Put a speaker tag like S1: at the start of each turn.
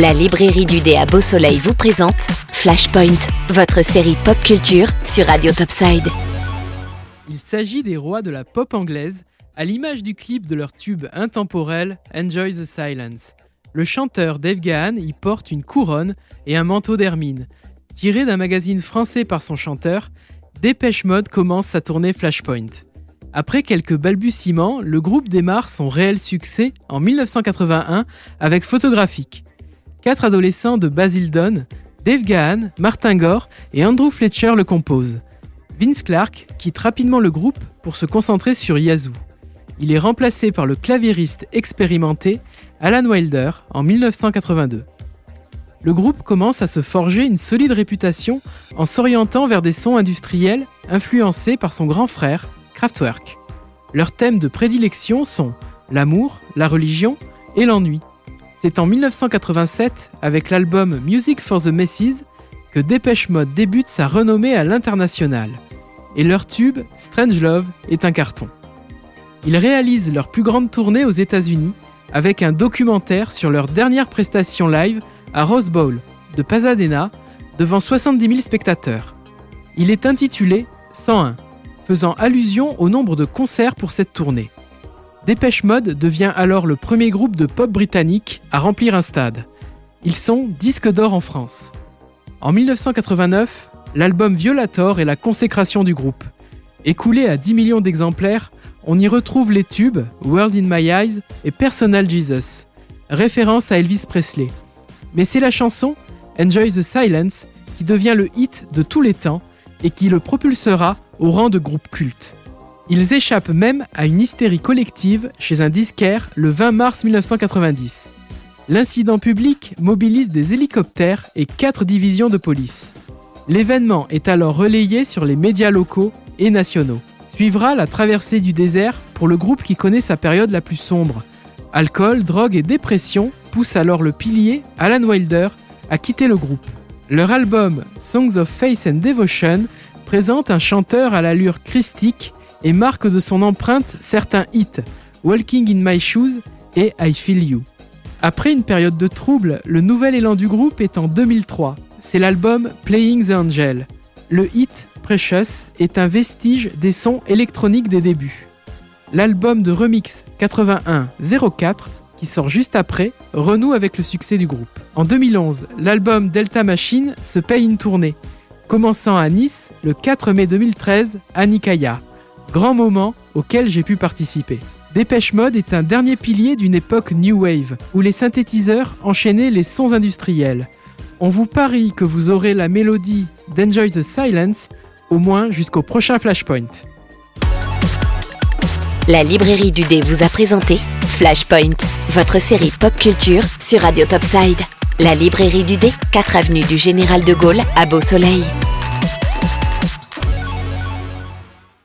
S1: La librairie du dé à Beau Soleil vous présente Flashpoint, votre série pop culture sur Radio Topside.
S2: Il s'agit des rois de la pop anglaise, à l'image du clip de leur tube intemporel Enjoy the Silence. Le chanteur Dave Gahan y porte une couronne et un manteau d'hermine. Tiré d'un magazine français par son chanteur, Dépêche Mode commence sa tournée Flashpoint. Après quelques balbutiements, le groupe démarre son réel succès en 1981 avec Photographique quatre adolescents de Basildon, Dave Gahan, Martin Gore et Andrew Fletcher le composent. Vince Clark quitte rapidement le groupe pour se concentrer sur Yazoo. Il est remplacé par le claviériste expérimenté Alan Wilder en 1982. Le groupe commence à se forger une solide réputation en s'orientant vers des sons industriels influencés par son grand frère, Kraftwerk. Leurs thèmes de prédilection sont l'amour, la religion et l'ennui. C'est en 1987, avec l'album Music for the Messes, que Dépêche Mode débute sa renommée à l'international. Et leur tube, Strange Love, est un carton. Ils réalisent leur plus grande tournée aux États-Unis avec un documentaire sur leur dernière prestation live à Rose Bowl de Pasadena devant 70 000 spectateurs. Il est intitulé 101, faisant allusion au nombre de concerts pour cette tournée. Dépêche Mode devient alors le premier groupe de pop britannique à remplir un stade. Ils sont disques d'or en France. En 1989, l'album Violator est la consécration du groupe. Écoulé à 10 millions d'exemplaires, on y retrouve les tubes World in My Eyes et Personal Jesus, référence à Elvis Presley. Mais c'est la chanson Enjoy the Silence qui devient le hit de tous les temps et qui le propulsera au rang de groupe culte. Ils échappent même à une hystérie collective chez un disquaire le 20 mars 1990. L'incident public mobilise des hélicoptères et quatre divisions de police. L'événement est alors relayé sur les médias locaux et nationaux. Suivra la traversée du désert pour le groupe qui connaît sa période la plus sombre. Alcool, drogue et dépression poussent alors le pilier, Alan Wilder, à quitter le groupe. Leur album Songs of Faith and Devotion présente un chanteur à l'allure christique et marque de son empreinte certains hits, Walking in My Shoes et I Feel You. Après une période de trouble, le nouvel élan du groupe est en 2003. C'est l'album Playing the Angel. Le hit Precious est un vestige des sons électroniques des débuts. L'album de remix 81-04, qui sort juste après, renoue avec le succès du groupe. En 2011, l'album Delta Machine se paye une tournée, commençant à Nice le 4 mai 2013 à Nikaya. Grand moment auquel j'ai pu participer. Dépêche Mode est un dernier pilier d'une époque New Wave, où les synthétiseurs enchaînaient les sons industriels. On vous parie que vous aurez la mélodie d'Enjoy the Silence, au moins jusqu'au prochain Flashpoint.
S1: La librairie du dé vous a présenté Flashpoint, votre série pop culture sur Radio Topside. La librairie du dé, 4 avenue du Général de Gaulle à Beau Soleil.